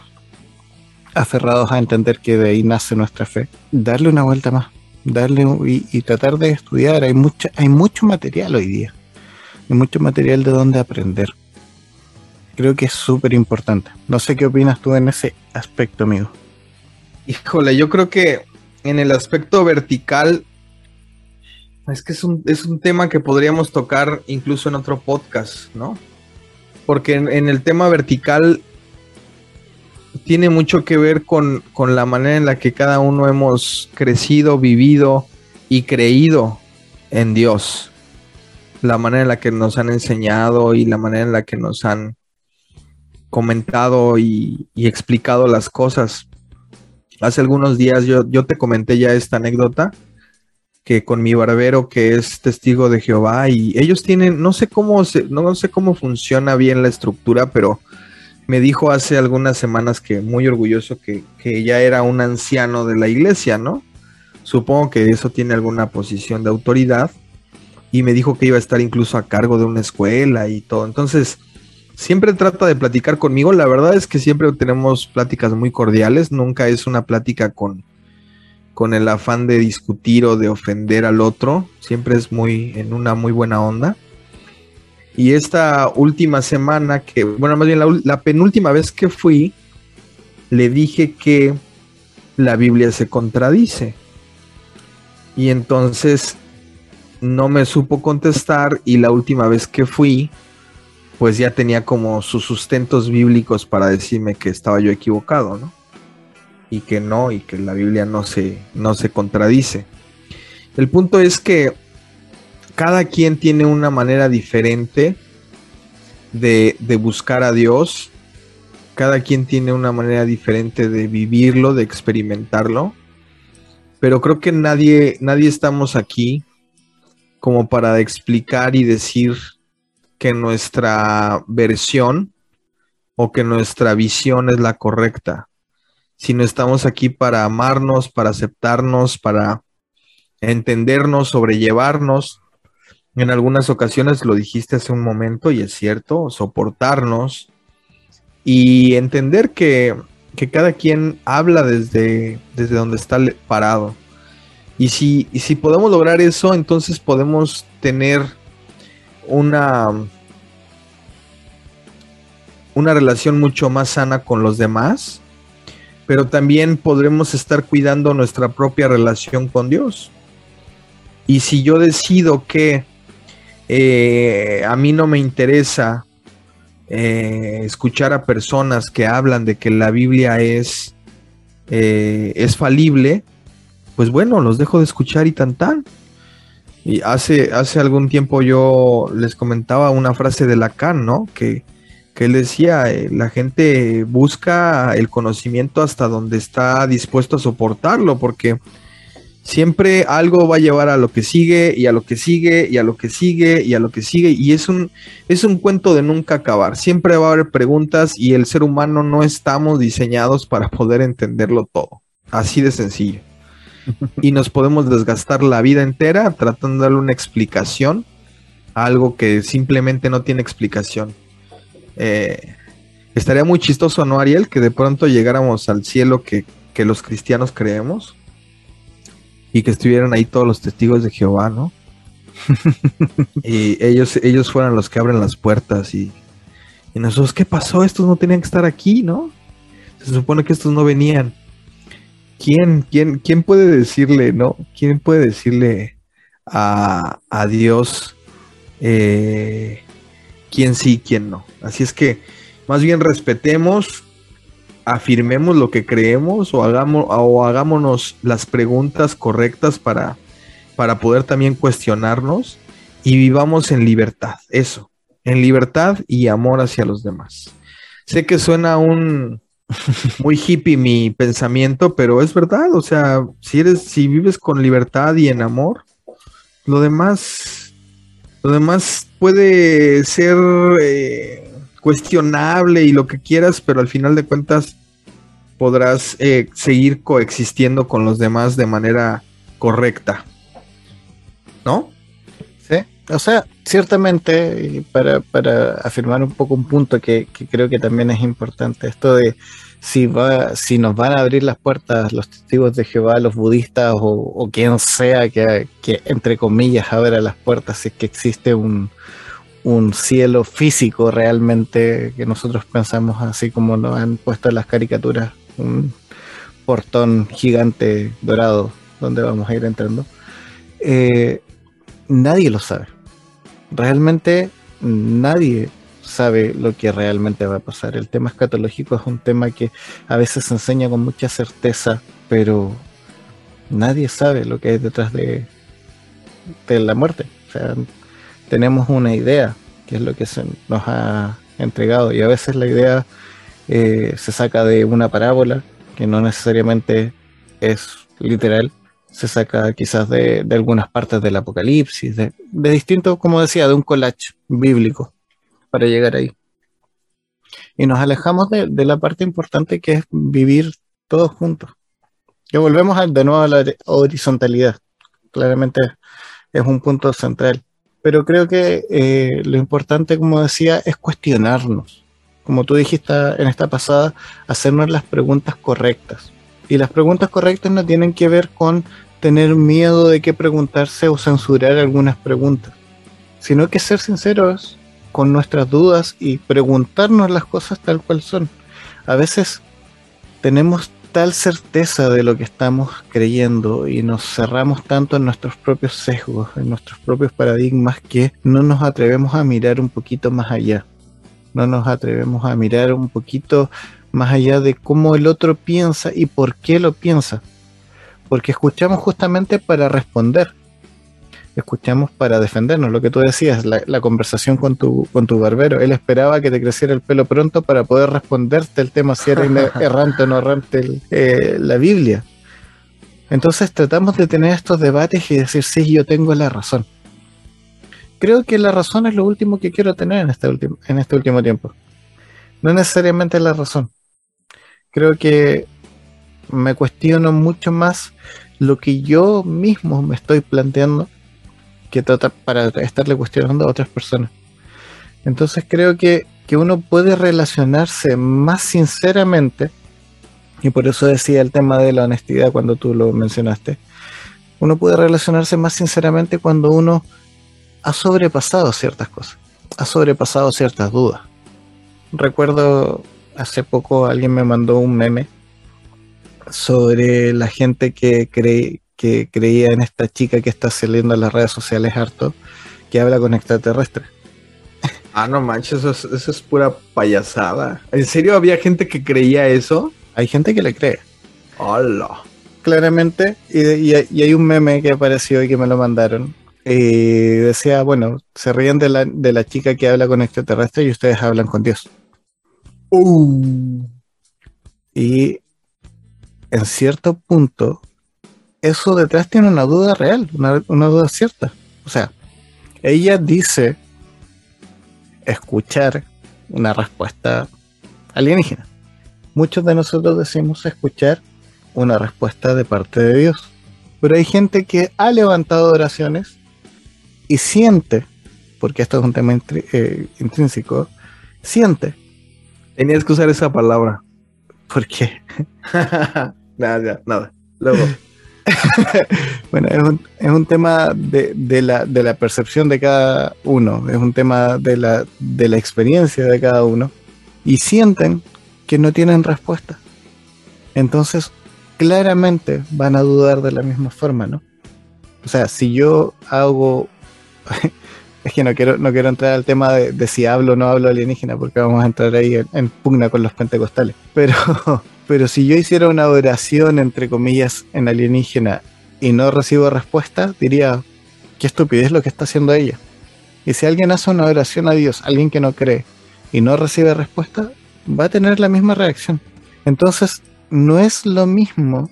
aferrados a entender que de ahí nace nuestra fe, darle una vuelta más, darle y, tratar de estudiar. Hay mucho, hay mucho material hoy día, hay mucho material de donde aprender. Creo que es súper importante. No sé qué opinas tú en ese aspecto, amigo. Híjole, yo creo que en el aspecto vertical es que es un, es un tema que podríamos tocar incluso en otro podcast, ¿no? Porque en, el tema vertical tiene mucho que ver con, con, la manera en la que cada uno hemos crecido, vivido y creído en Dios. La manera en la que nos han enseñado y la manera en la que nos han comentado y, explicado las cosas. Hace algunos días yo, yo te comenté ya esta anécdota que con mi barbero que es testigo de Jehová y ellos tienen, no sé cómo se, no sé cómo funciona bien la estructura, pero me dijo hace algunas semanas que muy orgulloso que, que ya era un anciano de la iglesia, ¿no? Supongo que eso tiene alguna posición de autoridad y me dijo que iba a estar incluso a cargo de una escuela y todo. Entonces, siempre trata de platicar conmigo. La verdad es que siempre tenemos pláticas muy cordiales, nunca es una plática con con el afán de discutir o de ofender al otro, siempre es muy en una muy buena onda. Y esta última semana que, bueno, más bien la, penúltima vez que fui, le dije que la Biblia se contradice. Y entonces no me supo contestar y la última vez que fui, pues ya tenía como sus sustentos bíblicos para decirme que estaba yo equivocado, ¿no? y que no, y que la Biblia no se, no se contradice. El punto es que cada quien tiene una manera diferente de, de, buscar a Dios, cada quien tiene una manera diferente de vivirlo, de experimentarlo, pero creo que nadie, nadie estamos aquí como para explicar y decir que nuestra versión o que nuestra visión es la correcta sino estamos aquí para amarnos, para aceptarnos, para entendernos, sobrellevarnos. En algunas ocasiones lo dijiste hace un momento y es cierto, soportarnos y entender que, cada quien habla desde, desde donde está parado. Y si, y si podemos lograr eso, entonces podemos tener una, una relación mucho más sana con los demás pero también podremos estar cuidando nuestra propia relación con Dios. Y si yo decido que eh, a mí no me interesa eh, escuchar a personas que hablan de que la Biblia es, eh, es falible, pues bueno, los dejo de escuchar y tan tan. Y hace, hace algún tiempo yo les comentaba una frase de Lacan, ¿no? Que, que él decía, eh, la gente busca el conocimiento hasta donde está dispuesto a soportarlo, porque Siempre algo va a llevar a lo que sigue y a lo que sigue y a lo que sigue y a lo que sigue y es un es un cuento de nunca acabar. Siempre va a haber preguntas y el ser humano no estamos diseñados para poder entenderlo todo. Así de sencillo. Y nos podemos desgastar la vida entera tratando de darle una explicación a algo que simplemente no tiene explicación. Eh, estaría muy chistoso, ¿no, Ariel? Que de pronto llegáramos al cielo que, que los cristianos creemos y que estuvieran ahí todos los testigos de Jehová, ¿no? y ellos, ellos fueran los que abren las puertas y, y nosotros, ¿qué pasó? Estos no tenían que estar aquí, ¿no? Se supone que estos no venían. ¿Quién, quién, quién puede decirle, no? ¿Quién puede decirle a, a Dios eh, quién sí, quién no? Así es que más bien respetemos afirmemos lo que creemos o, hagamos, o hagámonos las preguntas correctas para, para poder también cuestionarnos y vivamos en libertad, eso, en libertad y amor hacia los demás. Sé que suena un muy hippie mi pensamiento, pero es verdad, o sea, si eres, si vives con libertad y en amor, lo demás, lo demás puede ser eh, cuestionable y lo que quieras, pero al final de cuentas podrás eh, seguir coexistiendo con los demás de manera correcta. ¿No? O sea, ciertamente, para, para afirmar un poco un punto que, creo que también es importante, esto de si, va, si nos van a abrir las puertas los testigos de Jehová, los budistas o, quien sea que, que, entre comillas, abra las puertas, si es que existe un, un cielo físico realmente que nosotros pensamos así como nos han puesto en las caricaturas, un portón gigante dorado donde vamos a ir entrando. Eh, nadie lo sabe. Realmente nadie sabe lo que realmente va a pasar. El tema escatológico es un tema que a veces se enseña con mucha certeza, pero nadie sabe lo que hay detrás de, la muerte. O sea, tenemos una idea, que es lo que se nos ha entregado, y a veces la idea eh, se saca de una parábola, que no necesariamente es literal, se saca quizás de, algunas partes del Apocalipsis, de, distintos, como decía, de un collage bíblico para llegar ahí. Y nos alejamos de, la parte importante que es vivir todos juntos. Y volvemos de nuevo a la horizontalidad. Claramente es un punto central pero creo que eh, lo importante, como decía, es cuestionarnos. Como tú dijiste en esta pasada, hacernos las preguntas correctas. Y las preguntas correctas no tienen que ver con tener miedo de qué preguntarse o censurar algunas preguntas, sino que ser sinceros con nuestras dudas y preguntarnos las cosas tal cual son. A veces tenemos tal certeza de lo que estamos creyendo y nos cerramos tanto en nuestros propios sesgos, en nuestros propios paradigmas, que no nos atrevemos a mirar un poquito más allá. No nos atrevemos a mirar un poquito más allá de cómo el otro piensa y por qué lo piensa. Porque escuchamos justamente para responder escuchamos para defendernos. Lo que tú decías, la, conversación con tu, con tu barbero. Él esperaba que te creciera el pelo pronto para poder responderte el tema si era errante o no errante eh, la Biblia. Entonces tratamos de tener estos debates y decir, sí, yo tengo la razón. Creo que la razón es lo último que quiero tener en este último, en este último tiempo. No necesariamente la razón. Creo que me cuestiono mucho más lo que yo mismo me estoy planteando que trata para estarle cuestionando a otras personas. Entonces creo que, uno puede relacionarse más sinceramente, y por eso decía el tema de la honestidad cuando tú lo mencionaste, uno puede relacionarse más sinceramente cuando uno ha sobrepasado ciertas cosas, ha sobrepasado ciertas dudas. Recuerdo hace poco alguien me mandó un meme sobre la gente que cree, que creía en esta chica que está saliendo en las redes sociales harto, que habla con extraterrestres. Ah, no manches, eso es, pura payasada. ¿En serio había gente que creía eso? Hay gente que le cree. Hola. Claramente, y, hay un meme que apareció y que me lo mandaron. Y decía, bueno, se ríen de la, de la chica que habla con extraterrestres y ustedes hablan con Dios. Uh. Y en cierto punto eso detrás tiene una duda real, una, duda cierta. O sea, ella dice escuchar una respuesta alienígena. Muchos de nosotros decimos escuchar una respuesta de parte de Dios. Pero hay gente que ha levantado oraciones y siente, porque esto es un tema eh, intrínseco, siente. Tenías que usar esa palabra. ¿Por qué? nada, ya, nada. Luego. Bueno, es un, es un tema de, de la, de la percepción de cada uno, es un tema de la, de la experiencia de cada uno, y sienten que no tienen respuesta. Entonces, claramente van a dudar de la misma forma, ¿no? O sea, si yo hago... es que no quiero, no quiero entrar al tema de, si hablo o no hablo alienígena, porque vamos a entrar ahí en, en pugna con los pentecostales. Pero, pero si yo hiciera una oración, entre comillas, en alienígena y no recibo respuesta, diría, qué estupidez lo que está haciendo ella. Y si alguien hace una oración a Dios, alguien que no cree, y no recibe respuesta, va a tener la misma reacción. Entonces, no es lo mismo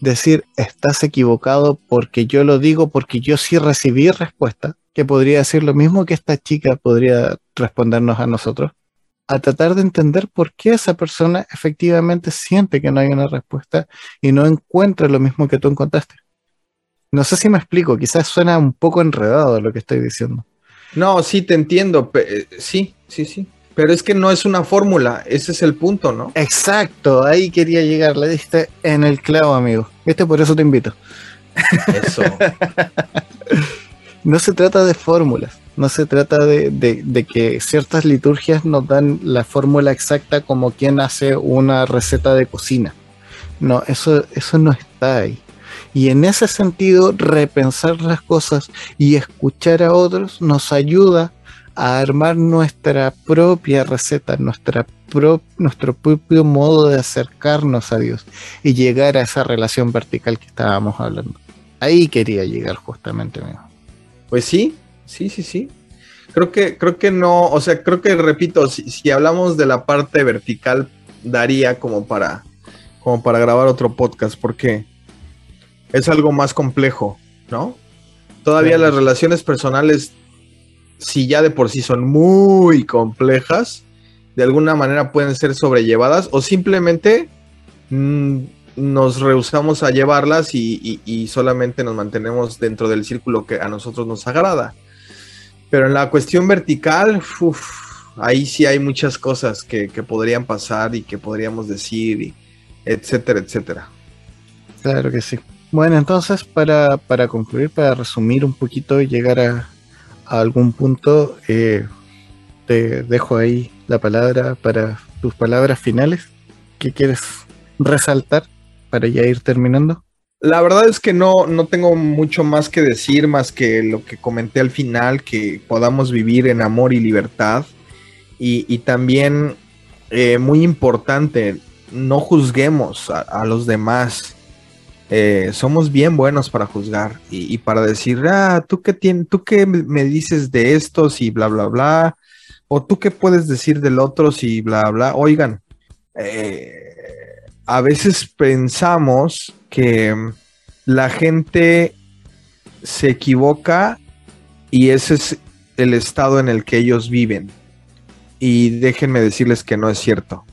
decir estás equivocado porque yo lo digo, porque yo sí recibí respuesta, que podría decir lo mismo que esta chica podría respondernos a nosotros, a tratar de entender por qué esa persona efectivamente siente que no hay una respuesta y no encuentra lo mismo que tú encontraste. No sé si me explico, quizás suena un poco enredado lo que estoy diciendo. No, sí, te entiendo. eh, sí, sí, sí. Pero es que no es una fórmula. Ese es el punto, ¿no? Exacto, ahí quería llegar, le diste en el clavo, amigo. ¿Viste? Por eso te invito. Eso. No se trata de fórmulas, no se trata de, que ciertas liturgias nos dan la fórmula exacta como quien hace una receta de cocina. No, eso, eso no está ahí. Y en ese sentido, repensar las cosas y escuchar a otros nos ayuda a armar nuestra propia receta, nuestra nuestro propio modo de acercarnos a Dios y llegar a esa relación vertical que estábamos hablando. Ahí quería llegar justamente, amigo. Pues sí, sí, sí, sí. Creo que, creo que no, o sea, creo que repito, si, si hablamos de la parte vertical, daría como para, como para grabar otro podcast, porque es algo más complejo, ¿no? Todavía las relaciones personales, si ya de por sí son muy complejas, de alguna manera pueden ser sobrellevadas o simplemente mm, nos rehusamos a llevarlas y, solamente nos mantenemos dentro del círculo que a nosotros nos agrada. Pero en la cuestión vertical, ahí sí hay muchas cosas que, podrían pasar y que podríamos decir, etcétera, etcétera. Claro que sí. Bueno, entonces para, para concluir, para resumir un poquito y llegar a, a algún punto, eh, te dejo ahí la palabra para tus palabras finales. ¿Qué quieres resaltar para ya ir terminando? La verdad es que no, no tengo mucho más que decir, más que lo que comenté al final, que podamos vivir en amor y libertad. Y, y también, eh, muy importante, no juzguemos a, los demás. Eh, somos bien buenos para juzgar y, para decir, ah, ¿tú qué, tien- ¿tú qué me dices de estos y bla, bla, bla? O tú qué puedes decir del otro y bla, bla. Oigan, eh, a veces pensamos que la gente se equivoca y ese es el estado en el que ellos viven. Y déjenme decirles que no es cierto.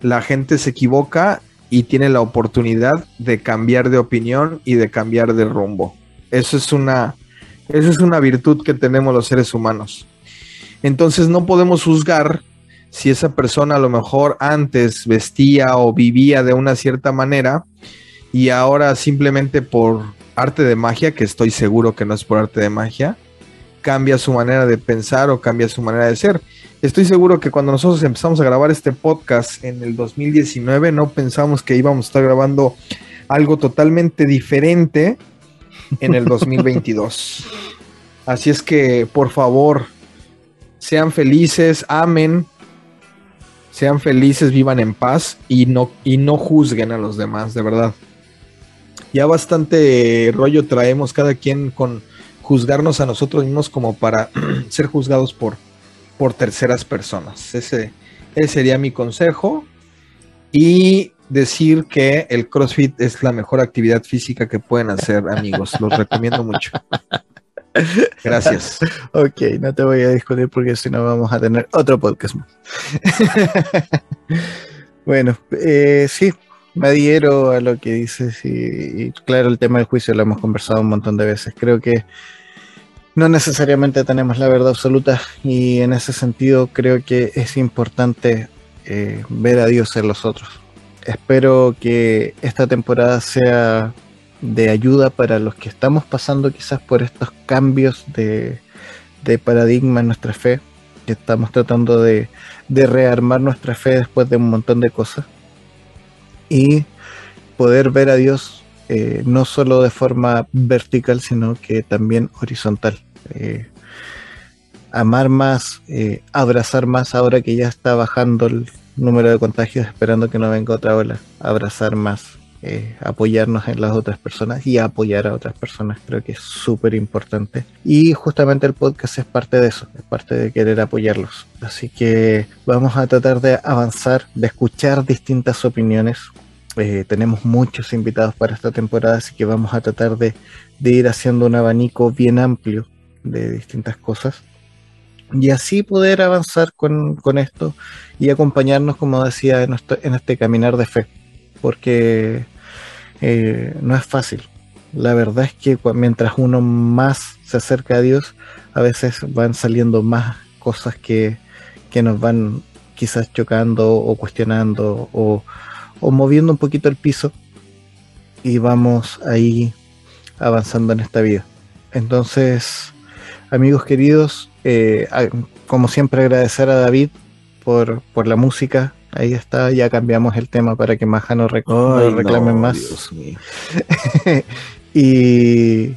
La gente se equivoca y tiene la oportunidad de cambiar de opinión y de cambiar de rumbo. Eso es una, eso es una virtud que tenemos los seres humanos. Entonces no podemos juzgar si esa persona a lo mejor antes vestía o vivía de una cierta manera y ahora simplemente por arte de magia, que estoy seguro que no es por arte de magia, cambia su manera de pensar o cambia su manera de ser. Estoy seguro que cuando nosotros empezamos a grabar este podcast en el 2019 no pensamos que íbamos a estar grabando algo totalmente diferente en el 2022. Así es que, por favor, sean felices, amen, sean felices, vivan en paz y no, y no juzguen a los demás, de verdad. Ya bastante rollo traemos cada quien con juzgarnos a nosotros mismos como para ser juzgados por, por terceras personas. Ese, ese sería mi consejo. Y decir que el CrossFit es la mejor actividad física que pueden hacer, amigos. Los recomiendo mucho. Gracias. Ok, no te voy a discutir porque si no vamos a tener otro podcast más. bueno, eh, sí, me adhiero a lo que dices y, claro, el tema del juicio lo hemos conversado un montón de veces. Creo que no necesariamente tenemos la verdad absoluta y en ese sentido creo que es importante eh, ver a Dios en los otros. Espero que esta temporada sea de ayuda para los que estamos pasando quizás por estos cambios de, de paradigma en nuestra fe, que estamos tratando de, de rearmar nuestra fe después de un montón de cosas y poder ver a Dios eh, no solo de forma vertical, sino que también horizontal. Eh, amar más, eh, abrazar más ahora que ya está bajando el número de contagios, esperando que no venga otra ola, abrazar más, eh, apoyarnos en las otras personas y apoyar a otras personas, creo que es súper importante. Y justamente el podcast es parte de eso, es parte de querer apoyarlos. Así que vamos a tratar de avanzar, de escuchar distintas opiniones. Eh, tenemos muchos invitados para esta temporada, así que vamos a tratar de, ir haciendo un abanico bien amplio de distintas cosas y así poder avanzar con, esto y acompañarnos, como decía, en, en este caminar de fe, porque eh, no es fácil. La verdad es que mientras uno más se acerca a Dios, a veces van saliendo más cosas que, que nos van quizás chocando o cuestionando o, o moviendo un poquito el piso y vamos ahí avanzando en esta vida. Entonces, amigos queridos, eh, como siempre agradecer a David por, por, la música. Ahí está, ya cambiamos el tema para que Maja no, rec no no, más. y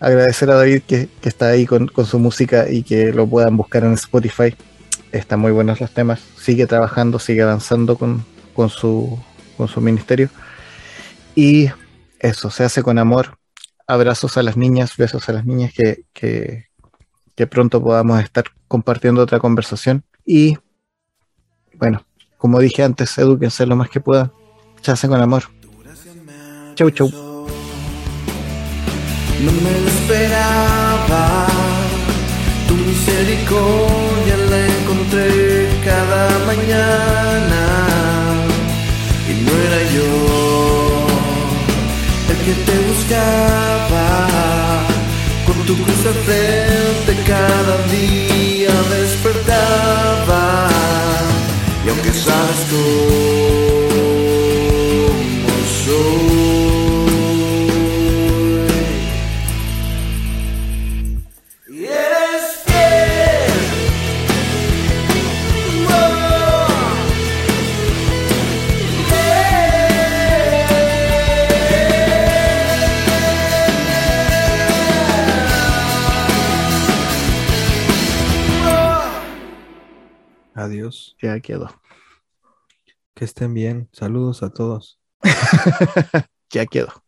agradecer a David que, que está ahí con, con, su música y que lo puedan buscar en Spotify. Están muy buenos los temas. Sigue trabajando, sigue avanzando con, con, su, con su ministerio. Y eso, se hace con amor. Abrazos a las niñas, besos a las niñas que, que, que pronto podamos estar compartiendo otra conversación. Y bueno, como dije antes, edúquense lo más que puedan. Chase con amor. Chau, chau. No me lo esperaba, tu misericordia la encontré cada mañana. Y no era yo el que te buscaba con tu cruz de frente cada día despertaba y aunque sabes cómo soy y eres fiel oh, Adiós. Ya quedó. Que estén bien. Saludos a todos. ya quedó.